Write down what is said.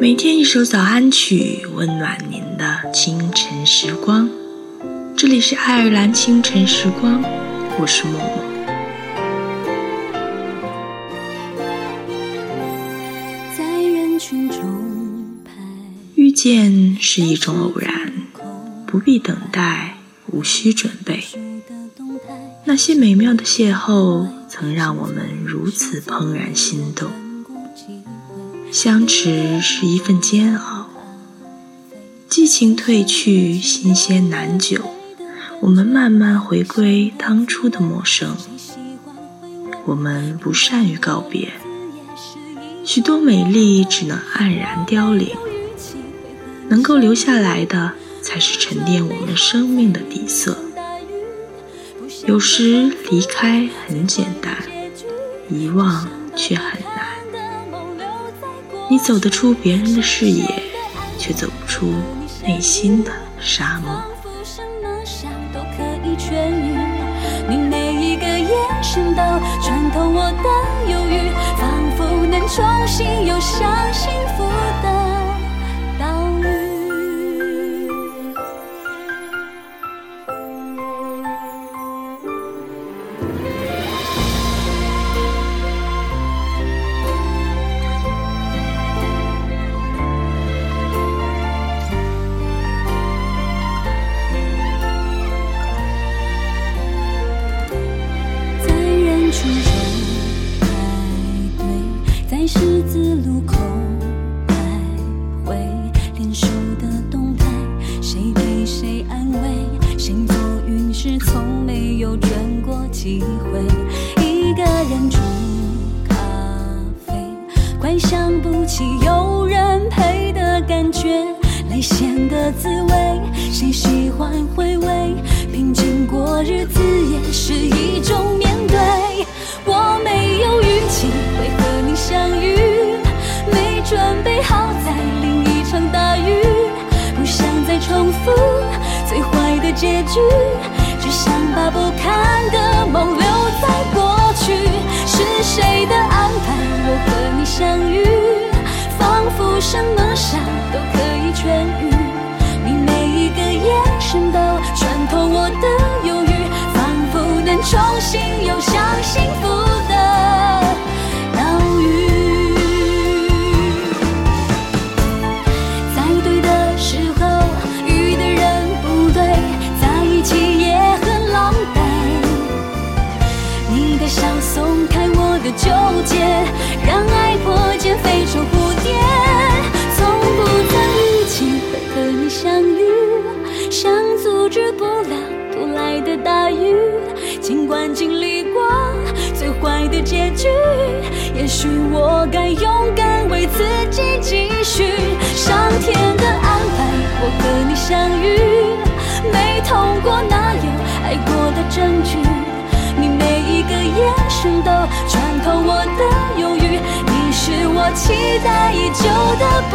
每天一首早安曲，温暖您的清晨时光。这里是爱尔兰清晨时光，我是默默。遇见是一种偶然，不必等待，无需准备。那些美妙的邂逅，曾让我们如此怦然心动。相持是一份煎熬，激情褪去，新鲜难久。我们慢慢回归当初的陌生。我们不善于告别，许多美丽只能黯然凋零。能够留下来的，才是沉淀我们生命的底色。有时离开很简单，遗忘却很难。你走得出别人的视野，却走不出内心的沙漠。你每一个眼神都穿透我的忧郁，仿佛能重新又相信。机会，一个人煮咖啡，快想不起有人陪的感觉，泪腺的滋味，谁喜欢回味？平静过日子也是一种面对。我没有运气会和你相遇，没准备好再淋一场大雨，不想再重复最坏的结局。把不堪的梦留在过去，是谁的安排？我和你相遇，仿佛什么伤都可以痊愈。你每一个眼神都穿透我的忧郁，仿佛能重新又相信止不了突来的大雨。尽管经历过最坏的结局，也许我该勇敢为自己继续。上天的安排，我和你相遇，没痛过哪有爱过的证据？你每一个眼神都穿透我的忧郁，你是我期待已久的不